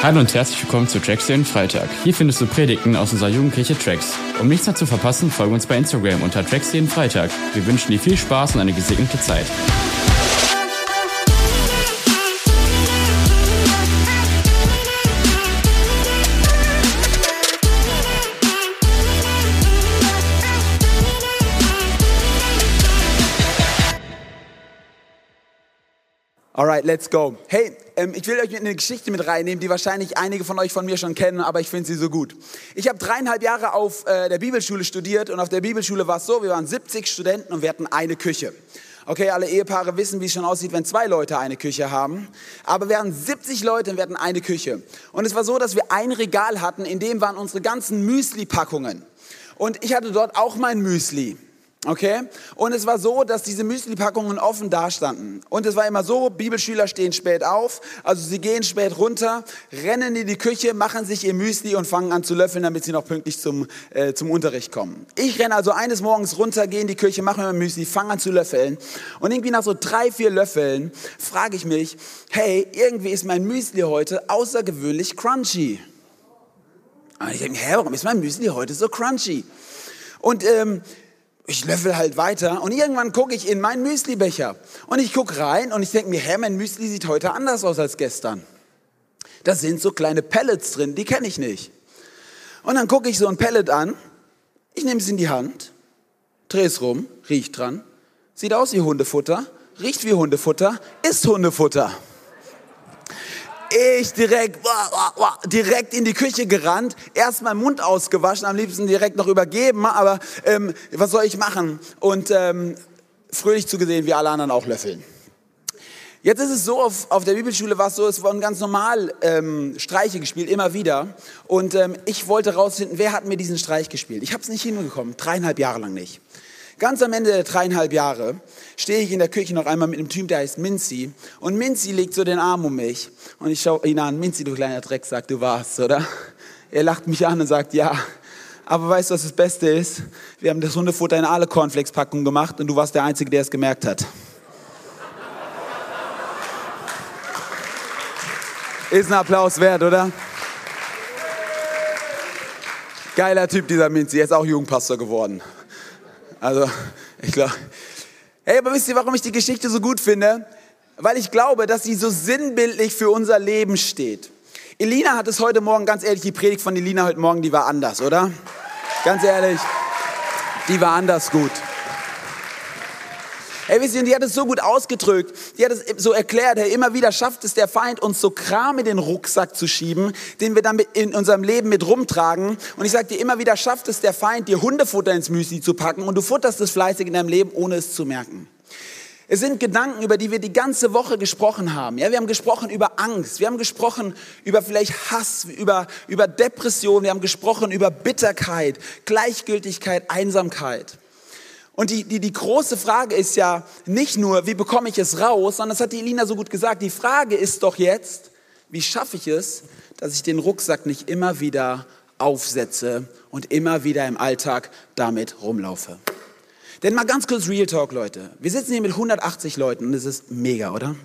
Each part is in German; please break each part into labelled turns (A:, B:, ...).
A: Hallo und herzlich willkommen zu Tracks den Freitag. Hier findest du Predigten aus unserer Jugendkirche Tracks. Um nichts mehr zu verpassen, folge uns bei Instagram unter Tracks jeden Freitag. Wir wünschen dir viel Spaß und eine gesegnete Zeit.
B: Alright, let's go. Hey, ähm, ich will euch in eine Geschichte mit reinnehmen, die wahrscheinlich einige von euch von mir schon kennen, aber ich finde sie so gut. Ich habe dreieinhalb Jahre auf äh, der Bibelschule studiert und auf der Bibelschule war es so, wir waren 70 Studenten und wir hatten eine Küche. Okay, alle Ehepaare wissen, wie es schon aussieht, wenn zwei Leute eine Küche haben. Aber wir hatten 70 Leute und wir hatten eine Küche. Und es war so, dass wir ein Regal hatten, in dem waren unsere ganzen Müsli-Packungen. Und ich hatte dort auch mein Müsli. Okay? Und es war so, dass diese Müsli-Packungen offen dastanden. Und es war immer so, Bibelschüler stehen spät auf, also sie gehen spät runter, rennen in die Küche, machen sich ihr Müsli und fangen an zu löffeln, damit sie noch pünktlich zum, äh, zum Unterricht kommen. Ich renne also eines Morgens runter, gehe in die Küche, mache mir mein Müsli, fange an zu löffeln. Und irgendwie nach so drei, vier Löffeln frage ich mich, hey, irgendwie ist mein Müsli heute außergewöhnlich crunchy. Und ich denke, hä, warum ist mein Müsli heute so crunchy? Und ähm, ich löffel halt weiter und irgendwann gucke ich in meinen Müslibecher und ich gucke rein und ich denke mir, hä, mein Müsli sieht heute anders aus als gestern. Da sind so kleine Pellets drin, die kenne ich nicht. Und dann gucke ich so ein Pellet an, ich nehme es in die Hand, drehe es rum, riecht dran, sieht aus wie Hundefutter, riecht wie Hundefutter, ist Hundefutter. Ich direkt, direkt in die Küche gerannt, erst meinen Mund ausgewaschen, am liebsten direkt noch übergeben, aber ähm, was soll ich machen? Und ähm, fröhlich zugesehen, wie alle anderen auch löffeln. Jetzt ist es so, auf, auf der Bibelschule war es so, es wurden ganz normal ähm, Streiche gespielt, immer wieder. Und ähm, ich wollte rausfinden, wer hat mir diesen Streich gespielt. Ich habe es nicht hinbekommen, dreieinhalb Jahre lang nicht. Ganz am Ende der dreieinhalb Jahre stehe ich in der Küche noch einmal mit einem Typ, der heißt Minzi. Und Minzi legt so den Arm um mich. Und ich schaue ihn an. Minzi, du kleiner Dreck, sagt, du warst, oder? Er lacht mich an und sagt, ja. Aber weißt du, was das Beste ist? Wir haben das Hundefutter in alle Cornflakes-Packungen gemacht und du warst der Einzige, der es gemerkt hat. Ist ein Applaus wert, oder? Geiler Typ, dieser Minzi. Er ist auch Jugendpastor geworden. Also, ich glaube. Hey, aber wisst ihr, warum ich die Geschichte so gut finde? Weil ich glaube, dass sie so sinnbildlich für unser Leben steht. Elina hat es heute Morgen, ganz ehrlich, die Predigt von Elina heute Morgen, die war anders, oder? Ganz ehrlich, die war anders gut. Hey, wisst ihr, die hat es so gut ausgedrückt, die hat es so erklärt, hey, immer wieder schafft es der Feind, uns so Kram in den Rucksack zu schieben, den wir dann in unserem Leben mit rumtragen. Und ich sage dir, immer wieder schafft es der Feind, dir Hundefutter ins Müsli zu packen und du futterst es fleißig in deinem Leben, ohne es zu merken. Es sind Gedanken, über die wir die ganze Woche gesprochen haben. Ja, wir haben gesprochen über Angst, wir haben gesprochen über vielleicht Hass, über, über Depression, wir haben gesprochen über Bitterkeit, Gleichgültigkeit, Einsamkeit. Und die, die, die große Frage ist ja nicht nur, wie bekomme ich es raus, sondern das hat die Elina so gut gesagt. Die Frage ist doch jetzt, wie schaffe ich es, dass ich den Rucksack nicht immer wieder aufsetze und immer wieder im Alltag damit rumlaufe. Denn mal ganz kurz Real Talk, Leute. Wir sitzen hier mit 180 Leuten und es ist mega, oder?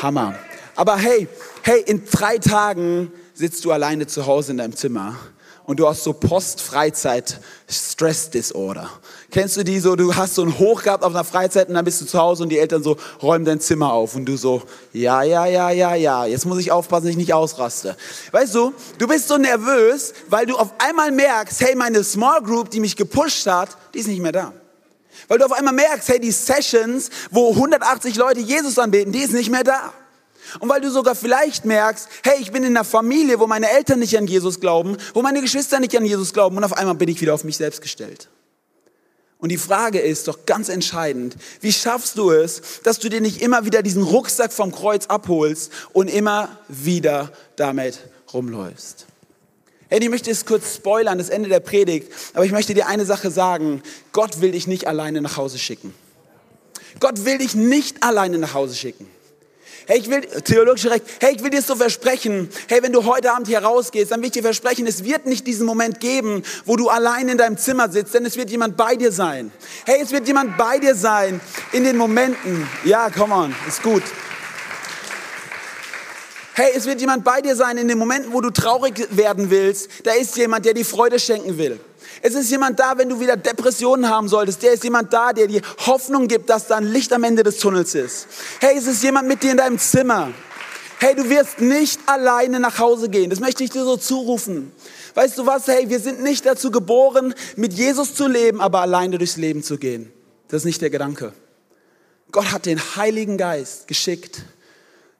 B: Hammer. Aber hey, hey, in drei Tagen sitzt du alleine zu Hause in deinem Zimmer und du hast so Post-Freizeit-Stress-Disorder. Kennst du die so, du hast so ein Hoch gehabt auf einer Freizeit und dann bist du zu Hause und die Eltern so, räumen dein Zimmer auf und du so, ja, ja, ja, ja, ja, jetzt muss ich aufpassen, dass ich nicht ausraste. Weißt du, du bist so nervös, weil du auf einmal merkst, hey, meine Small Group, die mich gepusht hat, die ist nicht mehr da. Weil du auf einmal merkst, hey, die Sessions, wo 180 Leute Jesus anbeten, die ist nicht mehr da. Und weil du sogar vielleicht merkst, hey, ich bin in einer Familie, wo meine Eltern nicht an Jesus glauben, wo meine Geschwister nicht an Jesus glauben und auf einmal bin ich wieder auf mich selbst gestellt. Und die Frage ist doch ganz entscheidend, wie schaffst du es, dass du dir nicht immer wieder diesen Rucksack vom Kreuz abholst und immer wieder damit rumläufst? Hey, ich möchte es kurz spoilern, das Ende der Predigt, aber ich möchte dir eine Sache sagen. Gott will dich nicht alleine nach Hause schicken. Gott will dich nicht alleine nach Hause schicken. Hey, ich will, theologisch direkt, hey, ich will dir so versprechen, hey, wenn du heute Abend hier rausgehst, dann will ich dir versprechen, es wird nicht diesen Moment geben, wo du allein in deinem Zimmer sitzt, denn es wird jemand bei dir sein. Hey, es wird jemand bei dir sein in den Momenten. Ja, come on, ist gut. Hey, es wird jemand bei dir sein in den Momenten, wo du traurig werden willst. Da ist jemand, der dir Freude schenken will. Es ist jemand da, wenn du wieder Depressionen haben solltest. Der ist jemand da, der dir Hoffnung gibt, dass da ein Licht am Ende des Tunnels ist. Hey, es ist jemand mit dir in deinem Zimmer. Hey, du wirst nicht alleine nach Hause gehen. Das möchte ich dir so zurufen. Weißt du was? Hey, wir sind nicht dazu geboren, mit Jesus zu leben, aber alleine durchs Leben zu gehen. Das ist nicht der Gedanke. Gott hat den Heiligen Geist geschickt,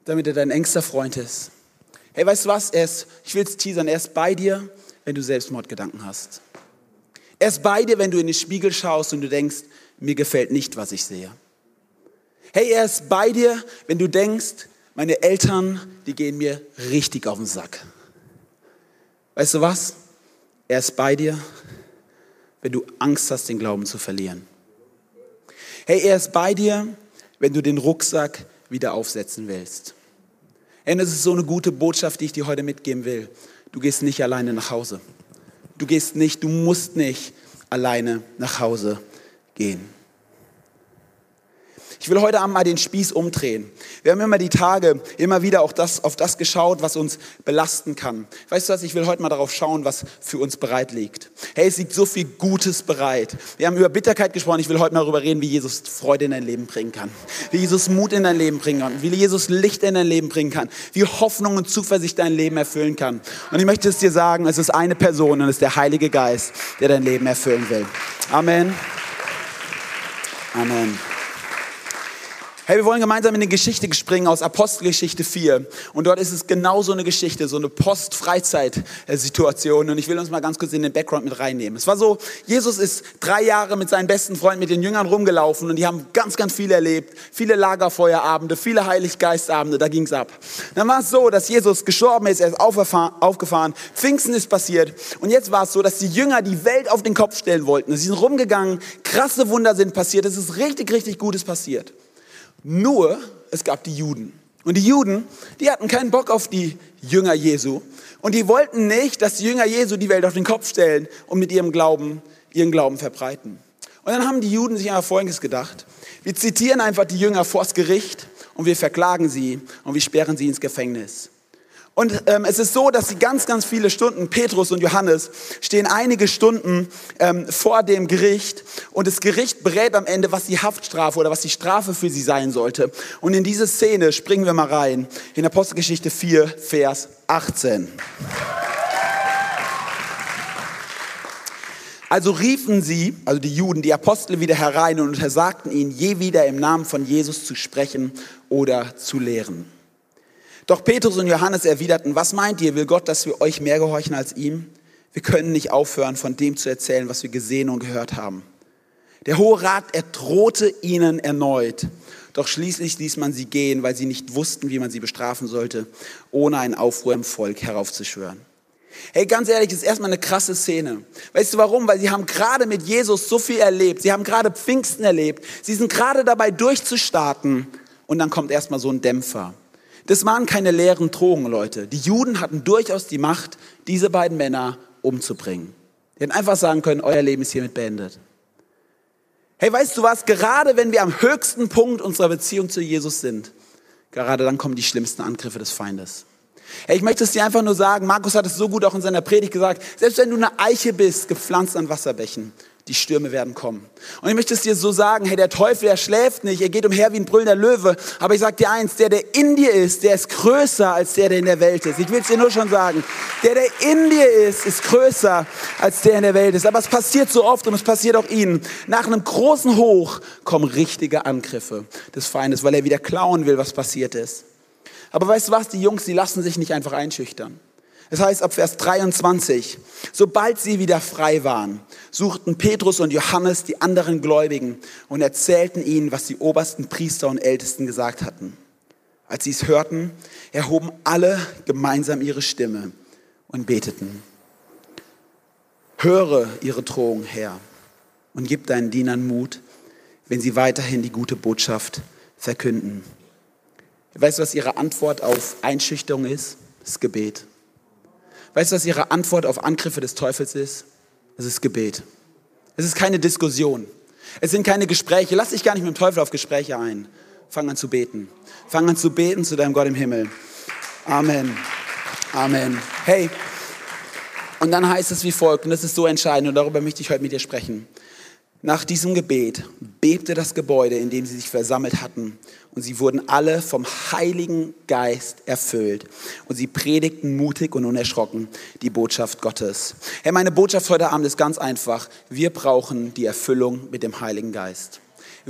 B: damit er dein engster Freund ist. Hey, weißt du was? Er ist, ich will es teasern, er ist bei dir, wenn du Selbstmordgedanken hast. Er ist bei dir, wenn du in den Spiegel schaust und du denkst, mir gefällt nicht, was ich sehe. Hey, er ist bei dir, wenn du denkst, meine Eltern, die gehen mir richtig auf den Sack. Weißt du was? Er ist bei dir, wenn du Angst hast, den Glauben zu verlieren. Hey, er ist bei dir, wenn du den Rucksack wieder aufsetzen willst. Hey, das ist so eine gute Botschaft, die ich dir heute mitgeben will. Du gehst nicht alleine nach Hause. Du gehst nicht, du musst nicht alleine nach Hause gehen. Ich will heute Abend mal den Spieß umdrehen. Wir haben immer die Tage, immer wieder auch das, auf das geschaut, was uns belasten kann. Weißt du was, ich will heute mal darauf schauen, was für uns bereit liegt. Hey, es liegt so viel Gutes bereit. Wir haben über Bitterkeit gesprochen, ich will heute mal darüber reden, wie Jesus Freude in dein Leben bringen kann. Wie Jesus Mut in dein Leben bringen kann. Wie Jesus Licht in dein Leben bringen kann. Wie Hoffnung und Zuversicht dein Leben erfüllen kann. Und ich möchte es dir sagen, es ist eine Person und es ist der Heilige Geist, der dein Leben erfüllen will. Amen. Amen. Hey, wir wollen gemeinsam in eine Geschichte springen aus Apostelgeschichte 4. Und dort ist es genau so eine Geschichte, so eine Post-Freizeit-Situation. Und ich will uns mal ganz kurz in den Background mit reinnehmen. Es war so, Jesus ist drei Jahre mit seinen besten Freunden, mit den Jüngern rumgelaufen und die haben ganz, ganz viel erlebt. Viele Lagerfeuerabende, viele Heiliggeistabende, da ging's ab. Dann war es so, dass Jesus gestorben ist, er ist aufgefahren, Pfingsten ist passiert. Und jetzt war es so, dass die Jünger die Welt auf den Kopf stellen wollten. Sie sind rumgegangen, krasse Wunder sind passiert, es ist richtig, richtig Gutes passiert. Nur, es gab die Juden. Und die Juden, die hatten keinen Bock auf die Jünger Jesu. Und die wollten nicht, dass die Jünger Jesu die Welt auf den Kopf stellen und mit ihrem Glauben, ihren Glauben verbreiten. Und dann haben die Juden sich einfach Folgendes gedacht. Wir zitieren einfach die Jünger vors Gericht und wir verklagen sie und wir sperren sie ins Gefängnis. Und ähm, es ist so, dass sie ganz, ganz viele Stunden, Petrus und Johannes, stehen einige Stunden ähm, vor dem Gericht und das Gericht berät am Ende, was die Haftstrafe oder was die Strafe für sie sein sollte. Und in diese Szene springen wir mal rein, in Apostelgeschichte 4, Vers 18. Also riefen sie, also die Juden, die Apostel wieder herein und untersagten ihnen, je wieder im Namen von Jesus zu sprechen oder zu lehren. Doch Petrus und Johannes erwiderten, was meint ihr, will Gott, dass wir euch mehr gehorchen als ihm? Wir können nicht aufhören, von dem zu erzählen, was wir gesehen und gehört haben. Der Hohe Rat erdrohte ihnen erneut. Doch schließlich ließ man sie gehen, weil sie nicht wussten, wie man sie bestrafen sollte, ohne einen Aufruhr im Volk heraufzuschwören. Hey, ganz ehrlich, das ist erstmal eine krasse Szene. Weißt du warum? Weil sie haben gerade mit Jesus so viel erlebt. Sie haben gerade Pfingsten erlebt. Sie sind gerade dabei durchzustarten. Und dann kommt erstmal so ein Dämpfer. Das waren keine leeren Drohungen, Leute. Die Juden hatten durchaus die Macht, diese beiden Männer umzubringen. Die hätten einfach sagen können, euer Leben ist hiermit beendet. Hey, weißt du was? Gerade wenn wir am höchsten Punkt unserer Beziehung zu Jesus sind, gerade dann kommen die schlimmsten Angriffe des Feindes. Hey, ich möchte es dir einfach nur sagen, Markus hat es so gut auch in seiner Predigt gesagt, selbst wenn du eine Eiche bist, gepflanzt an Wasserbächen, die Stürme werden kommen. Und ich möchte es dir so sagen, hey, der Teufel, der schläft nicht, er geht umher wie ein brüllender Löwe. Aber ich sag dir eins, der, der in dir ist, der ist größer als der, der in der Welt ist. Ich will es dir nur schon sagen. Der, der in dir ist, ist größer als der in der Welt ist. Aber es passiert so oft und es passiert auch ihnen. Nach einem großen Hoch kommen richtige Angriffe des Feindes, weil er wieder klauen will, was passiert ist. Aber weißt du was, die Jungs, die lassen sich nicht einfach einschüchtern. Das heißt ab Vers 23, sobald sie wieder frei waren, suchten Petrus und Johannes die anderen Gläubigen und erzählten ihnen, was die obersten Priester und Ältesten gesagt hatten. Als sie es hörten, erhoben alle gemeinsam ihre Stimme und beteten. Höre ihre Drohung, Herr, und gib deinen Dienern Mut, wenn sie weiterhin die gute Botschaft verkünden. Weißt du, was ihre Antwort auf Einschüchterung ist? Das Gebet. Weißt du, was ihre Antwort auf Angriffe des Teufels ist? Es ist Gebet. Es ist keine Diskussion. Es sind keine Gespräche. Lass dich gar nicht mit dem Teufel auf Gespräche ein. Fang an zu beten. Fang an zu beten zu deinem Gott im Himmel. Amen. Amen. Hey, und dann heißt es wie folgt, und das ist so entscheidend, und darüber möchte ich heute mit dir sprechen. Nach diesem Gebet bebte das Gebäude, in dem sie sich versammelt hatten, und sie wurden alle vom Heiligen Geist erfüllt. Und sie predigten mutig und unerschrocken die Botschaft Gottes. Hey, meine Botschaft heute Abend ist ganz einfach. Wir brauchen die Erfüllung mit dem Heiligen Geist.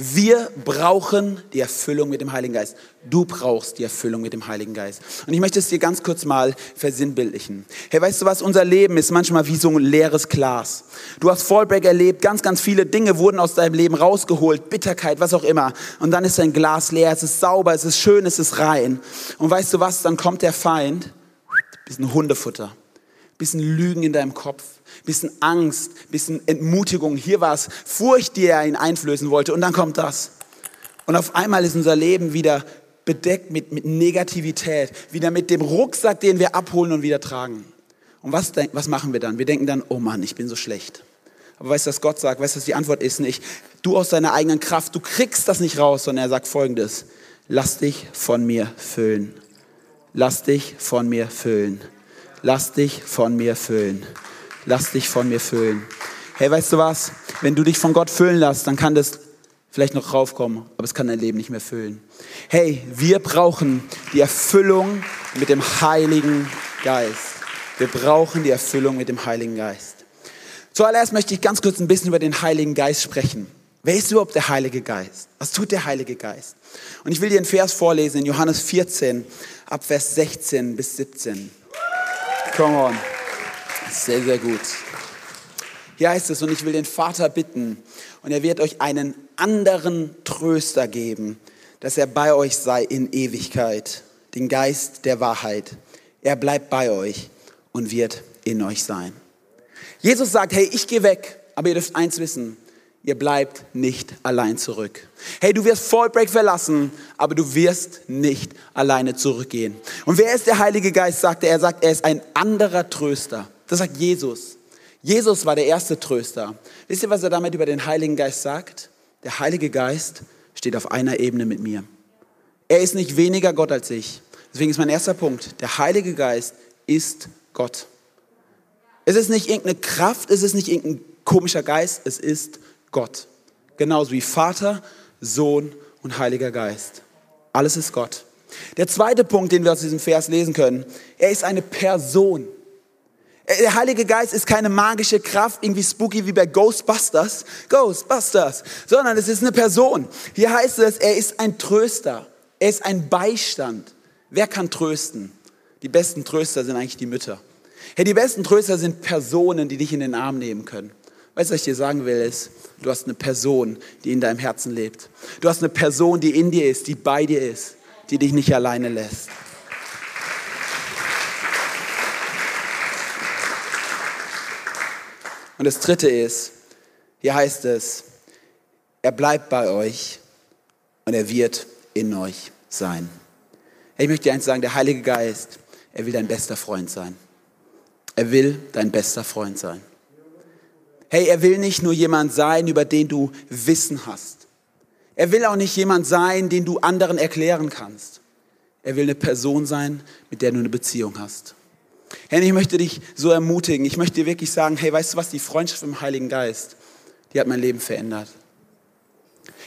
B: Wir brauchen die Erfüllung mit dem Heiligen Geist. Du brauchst die Erfüllung mit dem Heiligen Geist. Und ich möchte es dir ganz kurz mal versinnbildlichen. Hey, weißt du was? Unser Leben ist manchmal wie so ein leeres Glas. Du hast Fallback erlebt, ganz, ganz viele Dinge wurden aus deinem Leben rausgeholt, Bitterkeit, was auch immer. Und dann ist dein Glas leer, es ist sauber, es ist schön, es ist rein. Und weißt du was? Dann kommt der Feind, bisschen Hundefutter, bisschen Lügen in deinem Kopf bisschen Angst, bisschen Entmutigung. Hier war es Furcht, die er ihn einflößen wollte. Und dann kommt das. Und auf einmal ist unser Leben wieder bedeckt mit, mit Negativität, wieder mit dem Rucksack, den wir abholen und wieder tragen. Und was, denk, was machen wir dann? Wir denken dann, oh Mann, ich bin so schlecht. Aber weißt du, was Gott sagt? Weißt du, was die Antwort ist nicht? Du aus deiner eigenen Kraft, du kriegst das nicht raus, sondern er sagt folgendes. Lass dich von mir füllen. Lass dich von mir füllen. Lass dich von mir füllen lass dich von mir füllen. Hey, weißt du was? Wenn du dich von Gott füllen lässt, dann kann das vielleicht noch raufkommen, aber es kann dein Leben nicht mehr füllen. Hey, wir brauchen die Erfüllung mit dem Heiligen Geist. Wir brauchen die Erfüllung mit dem Heiligen Geist. Zuallererst möchte ich ganz kurz ein bisschen über den Heiligen Geist sprechen. Wer ist überhaupt der Heilige Geist? Was tut der Heilige Geist? Und ich will dir einen Vers vorlesen in Johannes 14, ab Vers 16 bis 17. Come on. Sehr, sehr gut. Hier heißt es, und ich will den Vater bitten, und er wird euch einen anderen Tröster geben, dass er bei euch sei in Ewigkeit, den Geist der Wahrheit. Er bleibt bei euch und wird in euch sein. Jesus sagt, hey, ich gehe weg, aber ihr dürft eins wissen, ihr bleibt nicht allein zurück. Hey, du wirst Fallbreak verlassen, aber du wirst nicht alleine zurückgehen. Und wer ist der Heilige Geist, sagt er? Er sagt, er ist ein anderer Tröster. Das sagt Jesus. Jesus war der erste Tröster. Wisst ihr, was er damit über den Heiligen Geist sagt? Der Heilige Geist steht auf einer Ebene mit mir. Er ist nicht weniger Gott als ich. Deswegen ist mein erster Punkt, der Heilige Geist ist Gott. Es ist nicht irgendeine Kraft, es ist nicht irgendein komischer Geist, es ist Gott. Genauso wie Vater, Sohn und Heiliger Geist. Alles ist Gott. Der zweite Punkt, den wir aus diesem Vers lesen können, er ist eine Person. Der Heilige Geist ist keine magische Kraft, irgendwie spooky wie bei Ghostbusters, Ghostbusters, sondern es ist eine Person. Hier heißt es, er ist ein Tröster, er ist ein Beistand. Wer kann trösten? Die besten Tröster sind eigentlich die Mütter. Hey, die besten Tröster sind Personen, die dich in den Arm nehmen können. Weißt du, was ich dir sagen will, ist, du hast eine Person, die in deinem Herzen lebt. Du hast eine Person, die in dir ist, die bei dir ist, die dich nicht alleine lässt. Und das dritte ist, hier heißt es, er bleibt bei euch und er wird in euch sein. Ich möchte dir eins sagen, der Heilige Geist, er will dein bester Freund sein. Er will dein bester Freund sein. Hey, er will nicht nur jemand sein, über den du Wissen hast. Er will auch nicht jemand sein, den du anderen erklären kannst. Er will eine Person sein, mit der du eine Beziehung hast. Herr, ich möchte dich so ermutigen. Ich möchte dir wirklich sagen, hey, weißt du was, die Freundschaft im Heiligen Geist, die hat mein Leben verändert.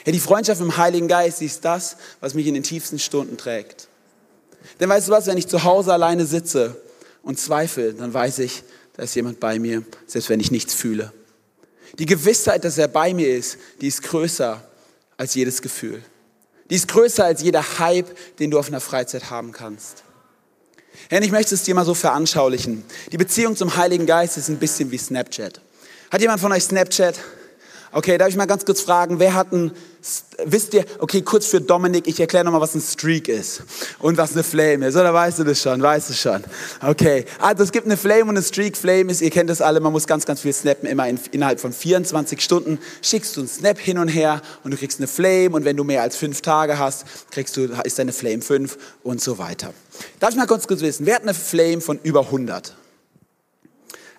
B: Hey, die Freundschaft im Heiligen Geist, die ist das, was mich in den tiefsten Stunden trägt. Denn weißt du was, wenn ich zu Hause alleine sitze und zweifle, dann weiß ich, da ist jemand bei mir, selbst wenn ich nichts fühle. Die Gewissheit, dass er bei mir ist, die ist größer als jedes Gefühl. Die ist größer als jeder Hype, den du auf einer Freizeit haben kannst. Herr, ich möchte es dir mal so veranschaulichen. Die Beziehung zum Heiligen Geist ist ein bisschen wie Snapchat. Hat jemand von euch Snapchat? Okay, darf ich mal ganz kurz fragen, wer hat ein, wisst ihr, okay, kurz für Dominik, ich erkläre nochmal, was ein Streak ist und was eine Flame ist, oder weißt du das schon, weißt du schon? Okay, also es gibt eine Flame und eine Streak. Flame ist, ihr kennt das alle, man muss ganz, ganz viel snappen, immer in, innerhalb von 24 Stunden schickst du einen Snap hin und her und du kriegst eine Flame und wenn du mehr als fünf Tage hast, kriegst du, ist deine Flame fünf und so weiter. Darf ich mal kurz kurz wissen, wer hat eine Flame von über 100?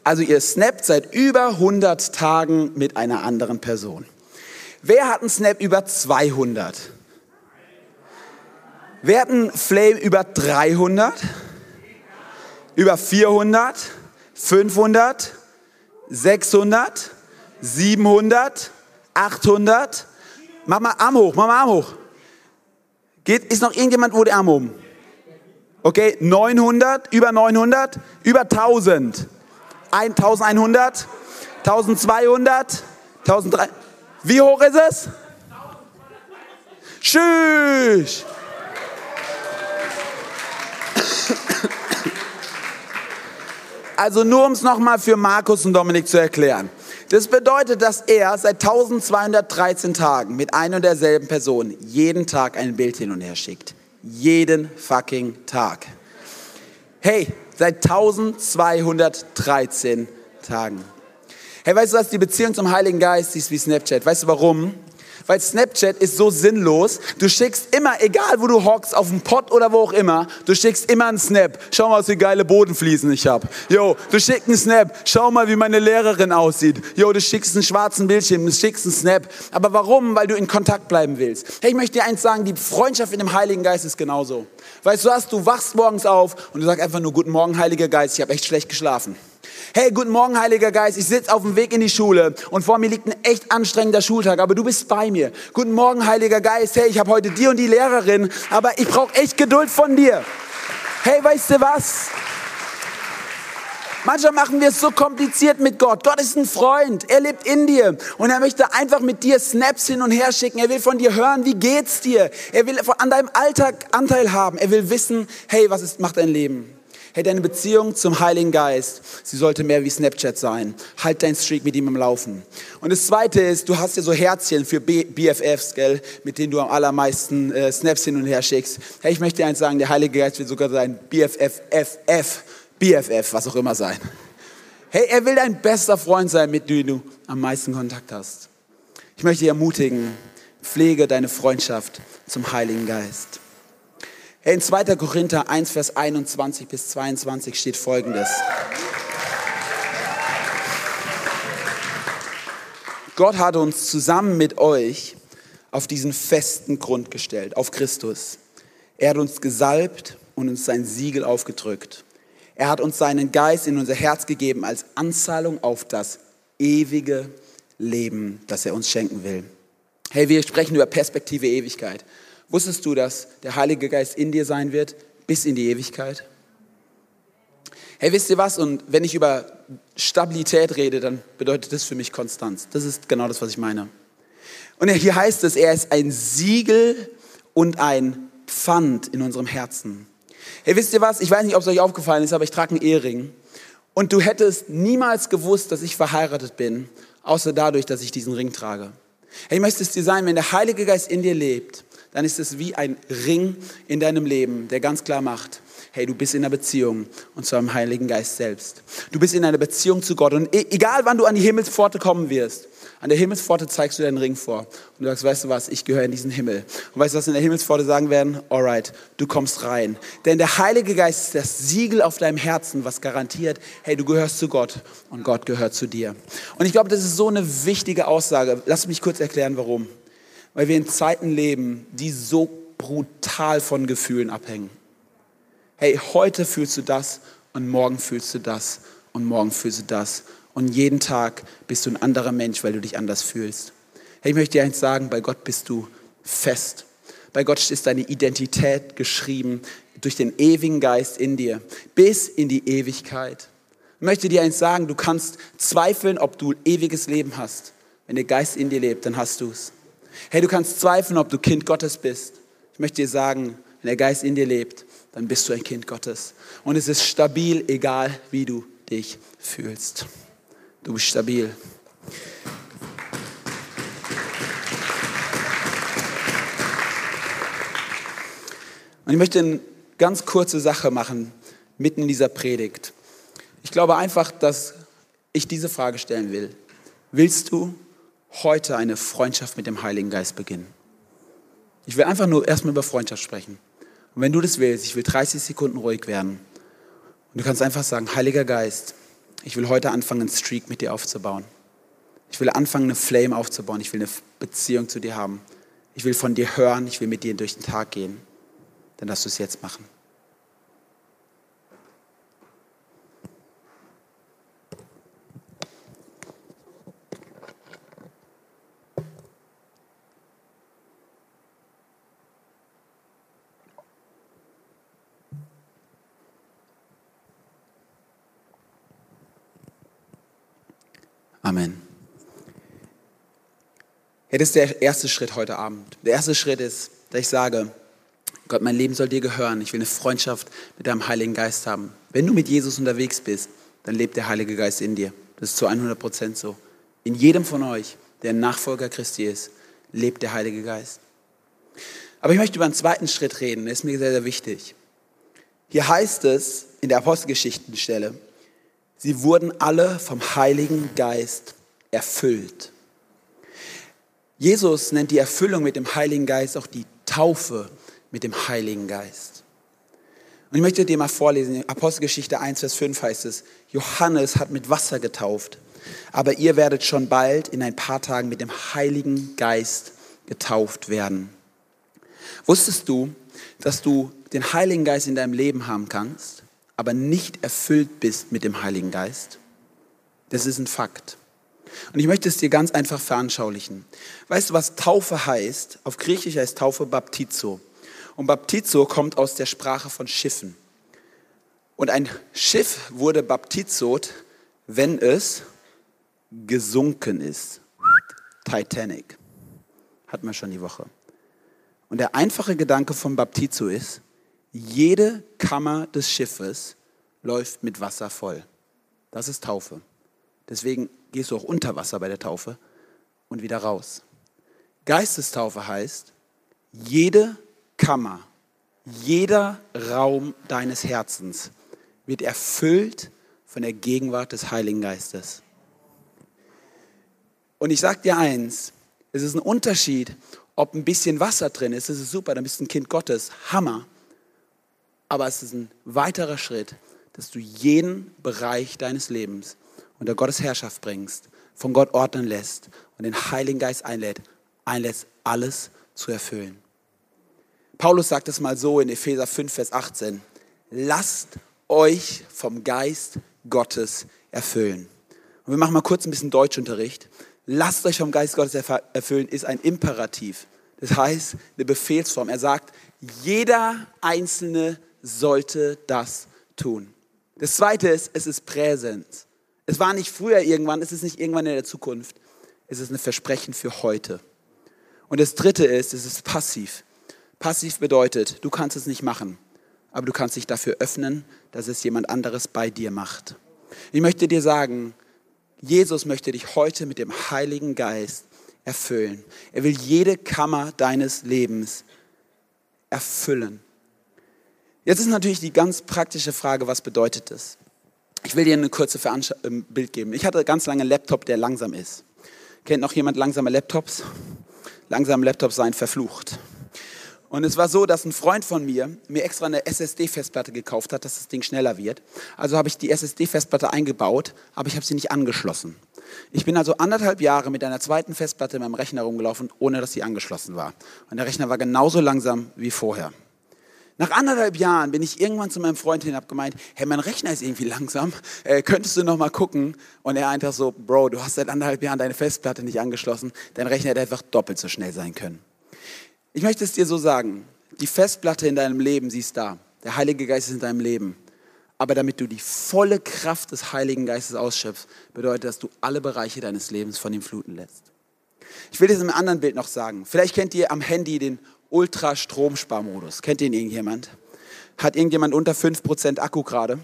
B: Also ihr snappt seit über 100 Tagen mit einer anderen Person. Wer hat einen Snap über 200? Wer hat einen Flame über 300? Über 400, 500, 600, 700, 800. Mach mal Arm hoch, mach mal Arm hoch. Geht, ist noch irgendjemand, wo die Arme oben? Okay, 900, über 900, über 1000. 1100, 1200, 1300. Wie hoch ist es? Tschüss. Also nur um es nochmal für Markus und Dominik zu erklären. Das bedeutet, dass er seit 1213 Tagen mit ein und derselben Person jeden Tag ein Bild hin und her schickt. Jeden fucking Tag. Hey, seit 1213 Tagen. Hey, weißt du was? Die Beziehung zum Heiligen Geist ist wie Snapchat. Weißt du warum? Weil Snapchat ist so sinnlos. Du schickst immer, egal wo du hockst, auf dem Pott oder wo auch immer, du schickst immer einen Snap. Schau mal, was für geile Bodenfliesen ich habe. Jo, du schickst einen Snap. Schau mal, wie meine Lehrerin aussieht. Jo, du schickst einen schwarzen Bildschirm, du schickst einen Snap. Aber warum? Weil du in Kontakt bleiben willst. Hey, ich möchte dir eins sagen, die Freundschaft mit dem Heiligen Geist ist genauso. Weißt du was, du wachst morgens auf und du sagst einfach nur, guten Morgen, Heiliger Geist, ich habe echt schlecht geschlafen. Hey, guten Morgen, Heiliger Geist. Ich sitze auf dem Weg in die Schule und vor mir liegt ein echt anstrengender Schultag, aber du bist bei mir. Guten Morgen, Heiliger Geist. Hey, ich habe heute die und die Lehrerin, aber ich brauche echt Geduld von dir. Hey, weißt du was? Manchmal machen wir es so kompliziert mit Gott. Gott ist ein Freund. Er lebt in dir. Und er möchte einfach mit dir Snaps hin und her schicken. Er will von dir hören, wie geht's dir? Er will an deinem Alltag Anteil haben. Er will wissen, hey, was ist, macht dein Leben? Hey, deine Beziehung zum Heiligen Geist, sie sollte mehr wie Snapchat sein. Halt dein Streak mit ihm im Laufen. Und das Zweite ist, du hast ja so Herzchen für BFFs, gell, mit denen du am allermeisten äh, Snaps hin und her schickst. Hey, ich möchte dir eins sagen, der Heilige Geist will sogar sein BFF, FF, BFF, was auch immer sein. Hey, er will dein bester Freund sein, mit dem du am meisten Kontakt hast. Ich möchte dich ermutigen, pflege deine Freundschaft zum Heiligen Geist. In 2. Korinther 1, Vers 21 bis 22 steht folgendes. Gott hat uns zusammen mit euch auf diesen festen Grund gestellt, auf Christus. Er hat uns gesalbt und uns sein Siegel aufgedrückt. Er hat uns seinen Geist in unser Herz gegeben als Anzahlung auf das ewige Leben, das er uns schenken will. Hey, wir sprechen über Perspektive Ewigkeit. Wusstest du, dass der Heilige Geist in dir sein wird bis in die Ewigkeit? Hey, wisst ihr was? Und wenn ich über Stabilität rede, dann bedeutet das für mich Konstanz. Das ist genau das, was ich meine. Und hier heißt es, er ist ein Siegel und ein Pfand in unserem Herzen. Hey, wisst ihr was? Ich weiß nicht, ob es euch aufgefallen ist, aber ich trage einen Ehering. Und du hättest niemals gewusst, dass ich verheiratet bin, außer dadurch, dass ich diesen Ring trage. Hey, ich möchte es dir sein, wenn der Heilige Geist in dir lebt, dann ist es wie ein Ring in deinem Leben, der ganz klar macht, hey, du bist in einer Beziehung und zwar im Heiligen Geist selbst. Du bist in einer Beziehung zu Gott und e-, egal wann du an die Himmelspforte kommen wirst, an der Himmelspforte zeigst du deinen Ring vor und du sagst, weißt du was, ich gehöre in diesen Himmel. Und weißt du, was in der Himmelspforte sagen werden? Alright, du kommst rein. Denn der Heilige Geist ist das Siegel auf deinem Herzen, was garantiert, hey, du gehörst zu Gott und Gott gehört zu dir. Und ich glaube, das ist so eine wichtige Aussage. Lass mich kurz erklären, warum weil wir in Zeiten leben, die so brutal von Gefühlen abhängen. Hey, heute fühlst du das und morgen fühlst du das und morgen fühlst du das. Und jeden Tag bist du ein anderer Mensch, weil du dich anders fühlst. Hey, ich möchte dir eins sagen, bei Gott bist du fest. Bei Gott ist deine Identität geschrieben durch den ewigen Geist in dir bis in die Ewigkeit. Ich möchte dir eins sagen, du kannst zweifeln, ob du ewiges Leben hast. Wenn der Geist in dir lebt, dann hast du es. Hey, du kannst zweifeln, ob du Kind Gottes bist. Ich möchte dir sagen, wenn der Geist in dir lebt, dann bist du ein Kind Gottes. Und es ist stabil, egal wie du dich fühlst. Du bist stabil. Und ich möchte eine ganz kurze Sache machen, mitten in dieser Predigt. Ich glaube einfach, dass ich diese Frage stellen will. Willst du heute eine Freundschaft mit dem Heiligen Geist beginnen. Ich will einfach nur erstmal über Freundschaft sprechen. Und wenn du das willst, ich will 30 Sekunden ruhig werden. Und du kannst einfach sagen, Heiliger Geist, ich will heute anfangen, einen Streak mit dir aufzubauen. Ich will anfangen, eine Flame aufzubauen. Ich will eine Beziehung zu dir haben. Ich will von dir hören. Ich will mit dir durch den Tag gehen. Dann darfst du es jetzt machen. Amen. Ja, das ist der erste Schritt heute Abend. Der erste Schritt ist, dass ich sage, Gott, mein Leben soll dir gehören. Ich will eine Freundschaft mit deinem Heiligen Geist haben. Wenn du mit Jesus unterwegs bist, dann lebt der Heilige Geist in dir. Das ist zu 100 Prozent so. In jedem von euch, der ein Nachfolger Christi ist, lebt der Heilige Geist. Aber ich möchte über einen zweiten Schritt reden, der ist mir sehr, sehr wichtig. Hier heißt es in der Apostelgeschichtenstelle, sie wurden alle vom Heiligen Geist erfüllt. Jesus nennt die Erfüllung mit dem Heiligen Geist auch die Taufe mit dem Heiligen Geist. Und ich möchte dir mal vorlesen, in Apostelgeschichte 1, Vers 5 heißt es, Johannes hat mit Wasser getauft, aber ihr werdet schon bald in ein paar Tagen mit dem Heiligen Geist getauft werden. Wusstest du, dass du den Heiligen Geist in deinem Leben haben kannst, aber nicht erfüllt bist mit dem Heiligen Geist? Das ist ein Fakt. Und ich möchte es dir ganz einfach veranschaulichen. Weißt du, was Taufe heißt? Auf Griechisch heißt Taufe Baptizo. Und Baptizo kommt aus der Sprache von Schiffen. Und ein Schiff wurde baptizot, wenn es gesunken ist. Titanic. Hatten wir schon die Woche. Und der einfache Gedanke von Baptizo ist, jede Kammer des Schiffes läuft mit Wasser voll. Das ist Taufe. Deswegen gehst du auch unter Wasser bei der Taufe und wieder raus. Geistestaufe heißt, jede Kammer, jeder Raum deines Herzens wird erfüllt von der Gegenwart des Heiligen Geistes. Und ich sage dir eins, es ist ein Unterschied, ob ein bisschen Wasser drin ist, das ist super, dann bist du ein Kind Gottes, Hammer. Aber es ist ein weiterer Schritt, dass du jeden Bereich deines Lebens unter Gottes Herrschaft bringst, von Gott ordnen lässt und den Heiligen Geist einlädt, einlässt, alles zu erfüllen. Paulus sagt es mal so in Epheser 5, Vers 18. Lasst euch vom Geist Gottes erfüllen. Und wir machen mal kurz ein bisschen Deutschunterricht. Lasst euch vom Geist Gottes erfüllen ist ein Imperativ. Das heißt, eine Befehlsform. Er sagt, jeder Einzelne sollte das tun. Das zweite ist, es ist Präsenz. Es war nicht früher irgendwann, es ist nicht irgendwann in der Zukunft. Es ist ein Versprechen für heute. Und das dritte ist, es ist passiv. Passiv bedeutet, du kannst es nicht machen, aber du kannst dich dafür öffnen, dass es jemand anderes bei dir macht. Ich möchte dir sagen, Jesus möchte dich heute mit dem Heiligen Geist erfüllen. Er will jede Kammer deines Lebens erfüllen. Jetzt ist natürlich die ganz praktische Frage, was bedeutet das? Ich will dir eine kurze Veransch ähm, Bild geben. Ich hatte ganz lange einen Laptop, der langsam ist. Kennt noch jemand langsame Laptops? Langsame Laptops seien verflucht. Und es war so, dass ein Freund von mir mir extra eine SSD-Festplatte gekauft hat, dass das Ding schneller wird. Also habe ich die SSD-Festplatte eingebaut, aber ich habe sie nicht angeschlossen. Ich bin also anderthalb Jahre mit einer zweiten Festplatte in meinem Rechner rumgelaufen, ohne dass sie angeschlossen war. Und der Rechner war genauso langsam wie vorher. Nach anderthalb Jahren bin ich irgendwann zu meinem Freund hin und habe gemeint, hey, mein Rechner ist irgendwie langsam, äh, könntest du noch mal gucken? Und er einfach so, Bro, du hast seit anderthalb Jahren deine Festplatte nicht angeschlossen, dein Rechner hätte einfach doppelt so schnell sein können. Ich möchte es dir so sagen, die Festplatte in deinem Leben, sie ist da. Der Heilige Geist ist in deinem Leben. Aber damit du die volle Kraft des Heiligen Geistes ausschöpfst, bedeutet, dass du alle Bereiche deines Lebens von ihm fluten lässt. Ich will dir das im anderen Bild noch sagen. Vielleicht kennt ihr am Handy den Ultrastromsparmodus. Kennt den irgendjemand? Hat irgendjemand unter 5% Akku gerade?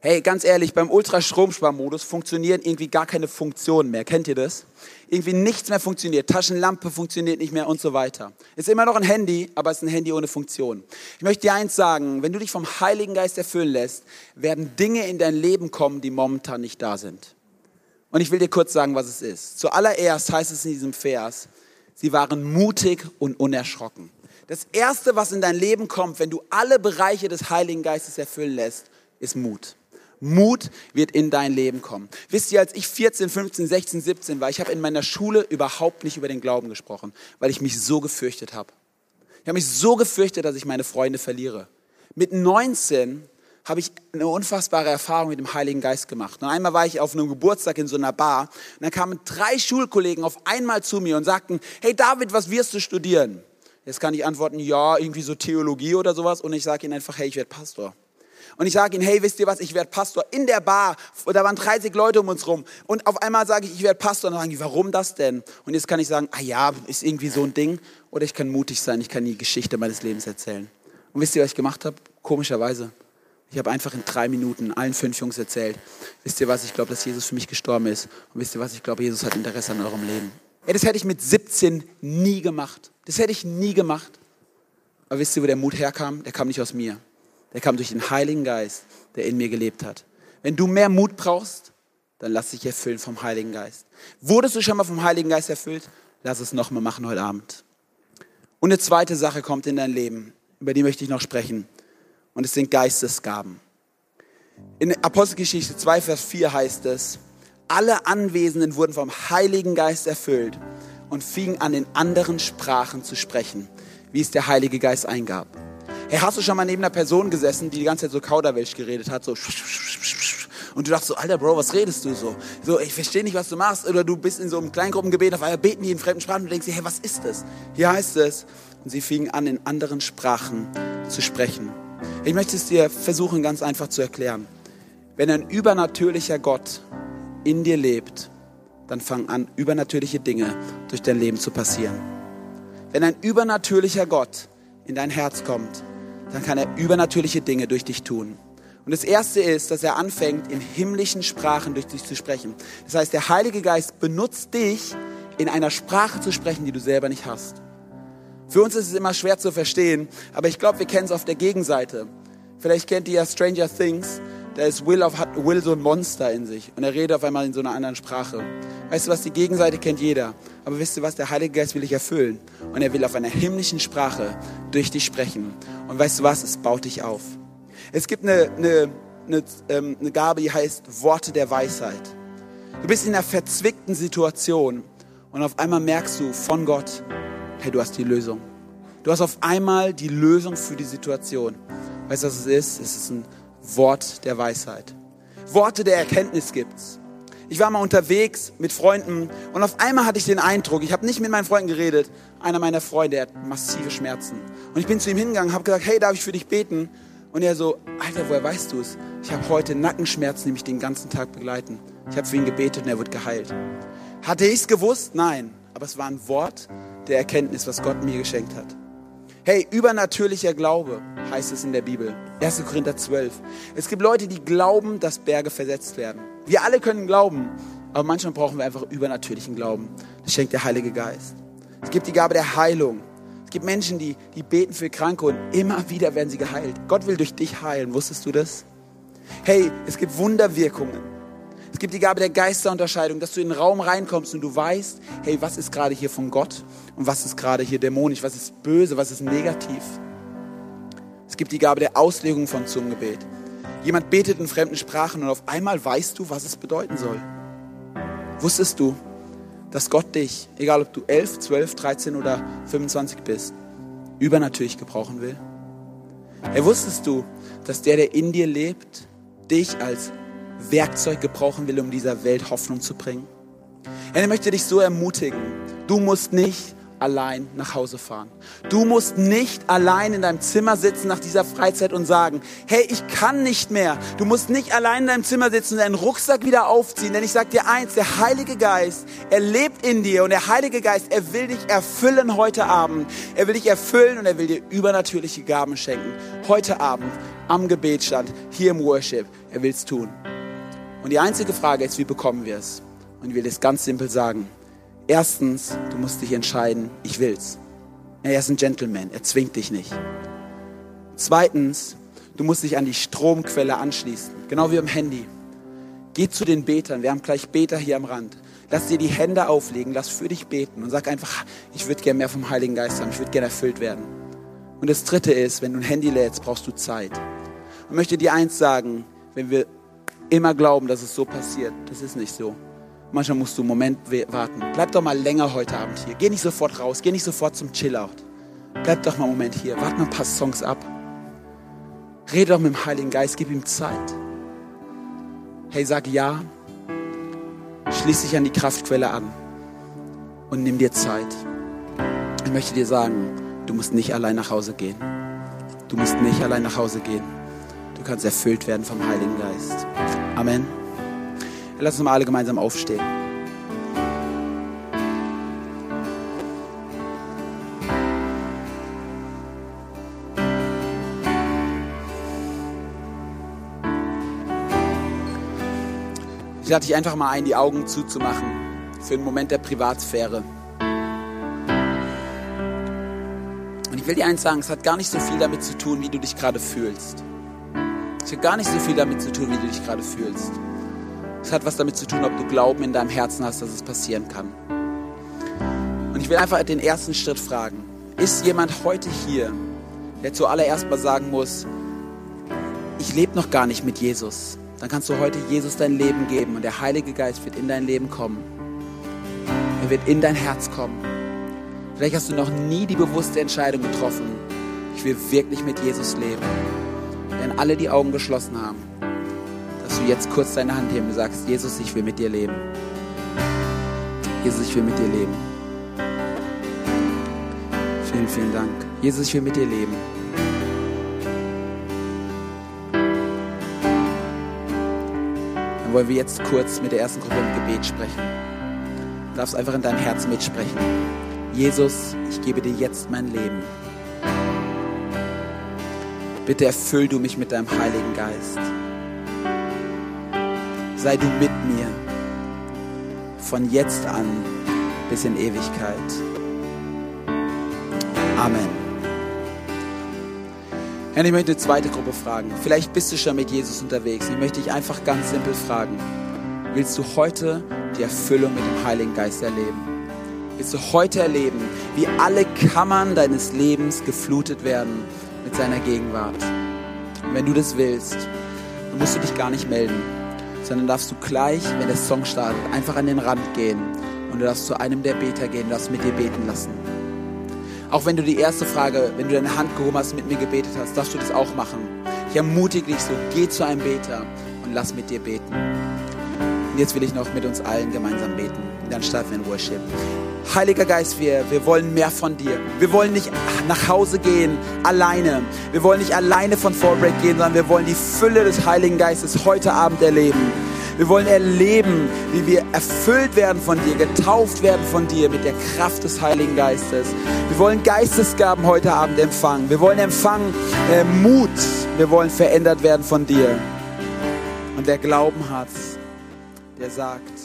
B: Hey, ganz ehrlich, beim Ultrastromsparmodus funktionieren irgendwie gar keine Funktionen mehr. Kennt ihr das? Irgendwie nichts mehr funktioniert. Taschenlampe funktioniert nicht mehr und so weiter. Ist immer noch ein Handy, aber es ist ein Handy ohne Funktion. Ich möchte dir eins sagen, wenn du dich vom Heiligen Geist erfüllen lässt, werden Dinge in dein Leben kommen, die momentan nicht da sind. Und ich will dir kurz sagen, was es ist. Zuallererst heißt es in diesem Vers, Sie waren mutig und unerschrocken. Das Erste, was in dein Leben kommt, wenn du alle Bereiche des Heiligen Geistes erfüllen lässt, ist Mut. Mut wird in dein Leben kommen. Wisst ihr, als ich 14, 15, 16, 17 war, ich habe in meiner Schule überhaupt nicht über den Glauben gesprochen, weil ich mich so gefürchtet habe. Ich habe mich so gefürchtet, dass ich meine Freunde verliere. Mit 19 habe ich eine unfassbare Erfahrung mit dem Heiligen Geist gemacht. Und einmal war ich auf einem Geburtstag in so einer Bar und dann kamen drei Schulkollegen auf einmal zu mir und sagten, hey David, was wirst du studieren? Jetzt kann ich antworten, ja, irgendwie so Theologie oder sowas und ich sage ihnen einfach, hey, ich werde Pastor. Und ich sage ihnen, hey, wisst ihr was, ich werde Pastor in der Bar. Da waren 30 Leute um uns rum. Und auf einmal sage ich, ich werde Pastor. Und dann sagen die, warum das denn? Und jetzt kann ich sagen, ah ja, ist irgendwie so ein Ding. Oder ich kann mutig sein, ich kann die Geschichte meines Lebens erzählen. Und wisst ihr, was ich gemacht habe? Komischerweise. Ich habe einfach in drei Minuten allen fünf Jungs erzählt. Wisst ihr was, ich glaube, dass Jesus für mich gestorben ist. Und wisst ihr was, ich glaube, Jesus hat Interesse an eurem Leben. Ey, das hätte ich mit 17 nie gemacht. Das hätte ich nie gemacht. Aber wisst ihr, wo der Mut herkam? Der kam nicht aus mir. Der kam durch den Heiligen Geist, der in mir gelebt hat. Wenn du mehr Mut brauchst, dann lass dich erfüllen vom Heiligen Geist. Wurdest du schon mal vom Heiligen Geist erfüllt? Lass es nochmal machen heute Abend. Und eine zweite Sache kommt in dein Leben, über die möchte ich noch sprechen. Und es sind Geistesgaben. In Apostelgeschichte 2, Vers 4 heißt es, alle Anwesenden wurden vom Heiligen Geist erfüllt und fingen an, in anderen Sprachen zu sprechen, wie es der Heilige Geist eingab. Hey, hast du schon mal neben einer Person gesessen, die die ganze Zeit so Kauderwelsch geredet hat, so und du dachtest so, alter Bro, was redest du so? So, ich verstehe nicht, was du machst. Oder du bist in so einem Kleingruppengebet, auf einmal beten die in fremden Sprachen und du denkst dir, hey, was ist das? Hier heißt es, und sie fingen an, in anderen Sprachen zu sprechen. Ich möchte es dir versuchen, ganz einfach zu erklären. Wenn ein übernatürlicher Gott in dir lebt, dann fangen an, übernatürliche Dinge durch dein Leben zu passieren. Wenn ein übernatürlicher Gott in dein Herz kommt, dann kann er übernatürliche Dinge durch dich tun. Und das erste ist, dass er anfängt, in himmlischen Sprachen durch dich zu sprechen. Das heißt, der Heilige Geist benutzt dich, in einer Sprache zu sprechen, die du selber nicht hast. Für uns ist es immer schwer zu verstehen, aber ich glaube, wir kennen es auf der Gegenseite. Vielleicht kennt ihr ja Stranger Things. Da ist Will, auf, hat Will so ein Monster in sich und er redet auf einmal in so einer anderen Sprache. Weißt du was, die Gegenseite kennt jeder. Aber wisst ihr was, der Heilige Geist will dich erfüllen und er will auf einer himmlischen Sprache durch dich sprechen. Und weißt du was, es baut dich auf. Es gibt eine, eine, eine, ähm, eine Gabe, die heißt Worte der Weisheit. Du bist in einer verzwickten Situation und auf einmal merkst du von Gott, hey, du hast die Lösung. Du hast auf einmal die Lösung für die Situation. Weißt du, was es ist? Es ist ein Wort der Weisheit. Worte der Erkenntnis gibt's. Ich war mal unterwegs mit Freunden und auf einmal hatte ich den Eindruck, ich habe nicht mit meinen Freunden geredet, einer meiner Freunde hat massive Schmerzen. Und ich bin zu ihm hingegangen, habe gesagt, hey, darf ich für dich beten? Und er so, Alter, woher weißt du es? Ich habe heute Nackenschmerzen, die mich den ganzen Tag begleiten. Ich habe für ihn gebetet und er wird geheilt. Hatte ich es gewusst? Nein. Aber es war ein Wort der Erkenntnis, was Gott mir geschenkt hat. Hey, übernatürlicher Glaube heißt es in der Bibel. 1. Korinther 12. Es gibt Leute, die glauben, dass Berge versetzt werden. Wir alle können glauben, aber manchmal brauchen wir einfach übernatürlichen Glauben. Das schenkt der Heilige Geist. Es gibt die Gabe der Heilung. Es gibt Menschen, die, die beten für Kranke und immer wieder werden sie geheilt. Gott will durch dich heilen. Wusstest du das? Hey, es gibt Wunderwirkungen. Es gibt die Gabe der Geisterunterscheidung, dass du in den Raum reinkommst und du weißt, hey, was ist gerade hier von Gott und was ist gerade hier dämonisch, was ist böse, was ist negativ. Es gibt die Gabe der Auslegung von Zungengebet. Jemand betet in fremden Sprachen und auf einmal weißt du, was es bedeuten soll. Wusstest du, dass Gott dich, egal ob du 11, 12, 13 oder 25 bist, übernatürlich gebrauchen will? Hey, wusstest du, dass der, der in dir lebt, dich als Werkzeug gebrauchen will, um dieser Welt Hoffnung zu bringen. Er möchte dich so ermutigen. Du musst nicht allein nach Hause fahren. Du musst nicht allein in deinem Zimmer sitzen nach dieser Freizeit und sagen, hey, ich kann nicht mehr. Du musst nicht allein in deinem Zimmer sitzen und deinen Rucksack wieder aufziehen. Denn ich sage dir eins, der Heilige Geist, er lebt in dir und der Heilige Geist, er will dich erfüllen heute Abend. Er will dich erfüllen und er will dir übernatürliche Gaben schenken. Heute Abend am Gebetsstand, hier im Worship. Er will es tun. Und die einzige Frage ist, wie bekommen wir es? Und ich will es ganz simpel sagen. Erstens, du musst dich entscheiden, ich will's. Er ist ein Gentleman, er zwingt dich nicht. Zweitens, du musst dich an die Stromquelle anschließen, genau wie am Handy. Geh zu den Betern, wir haben gleich Beter hier am Rand. Lass dir die Hände auflegen, lass für dich beten und sag einfach, ich würde gerne mehr vom Heiligen Geist haben, ich würde gerne erfüllt werden. Und das Dritte ist, wenn du ein Handy lädst, brauchst du Zeit. Und möchte dir eins sagen, wenn wir immer glauben, dass es so passiert. Das ist nicht so. Manchmal musst du einen Moment warten. Bleib doch mal länger heute Abend hier. Geh nicht sofort raus. Geh nicht sofort zum Chillout. Bleib doch mal einen Moment hier. Warte mal ein paar Songs ab. Rede doch mit dem Heiligen Geist. Gib ihm Zeit. Hey, sag ja. Schließ dich an die Kraftquelle an. Und nimm dir Zeit. Ich möchte dir sagen, du musst nicht allein nach Hause gehen. Du musst nicht allein nach Hause gehen. Du kannst erfüllt werden vom Heiligen Geist. Amen. Lass uns mal alle gemeinsam aufstehen. Ich lade dich einfach mal ein, die Augen zuzumachen für einen Moment der Privatsphäre. Und ich will dir eins sagen, es hat gar nicht so viel damit zu tun, wie du dich gerade fühlst. Es hat gar nicht so viel damit zu tun, wie du dich gerade fühlst. Es hat was damit zu tun, ob du Glauben in deinem Herzen hast, dass es passieren kann. Und ich will einfach den ersten Schritt fragen. Ist jemand heute hier, der zuallererst mal sagen muss, ich lebe noch gar nicht mit Jesus? dann kannst du heute Jesus dein Leben geben und der Heilige Geist wird in dein Leben kommen. Er wird in dein Herz kommen. Vielleicht hast du noch nie die bewusste Entscheidung getroffen, ich will wirklich mit Jesus leben. Wenn alle die Augen geschlossen haben, dass du jetzt kurz deine Hand heben und sagst, Jesus, ich will mit dir leben. Jesus, ich will mit dir leben. Vielen, vielen Dank. Jesus, ich will mit dir leben. dann wollen wir jetzt kurz mit der ersten Gruppe im Gebet sprechen. Du darfst einfach in deinem Herzen mitsprechen. Jesus, ich gebe dir jetzt mein Leben. Bitte erfüll du mich mit deinem Heiligen Geist. Sei du mit mir von jetzt an bis in Ewigkeit. Amen. Und ich möchte eine zweite Gruppe fragen. Vielleicht bist du schon mit Jesus unterwegs. Ich möchte dich einfach ganz simpel fragen. Willst du heute die Erfüllung mit dem Heiligen Geist erleben? Willst du heute erleben, wie alle Kammern deines Lebens geflutet werden mit seiner Gegenwart? Und wenn du das willst, dann musst du dich gar nicht melden, sondern darfst du gleich, wenn der Song startet, einfach an den Rand gehen und du darfst zu einem der Beter gehen, du darfst mit dir beten lassen. Auch wenn du die erste Frage, wenn du deine Hand gehoben hast, mit mir gebetet hast, darfst du das auch machen. Ich ermutige dich so, geh zu einem Beter und lass mit dir beten. Und jetzt will ich noch mit uns allen gemeinsam beten. Und dann starten wir in Worship. Heiliger Geist, wir, wir wollen mehr von dir. Wir wollen nicht nach Hause gehen alleine. Wir wollen nicht alleine von Fallbreak gehen, sondern wir wollen die Fülle des Heiligen Geistes heute Abend erleben. Wir wollen erleben, wie wir erfüllt werden von dir, getauft werden von dir mit der Kraft des Heiligen Geistes. Wir wollen Geistesgaben heute Abend empfangen. Wir wollen empfangen äh, Mut. Wir wollen verändert werden von dir. Und wer Glauben hat, der sagt.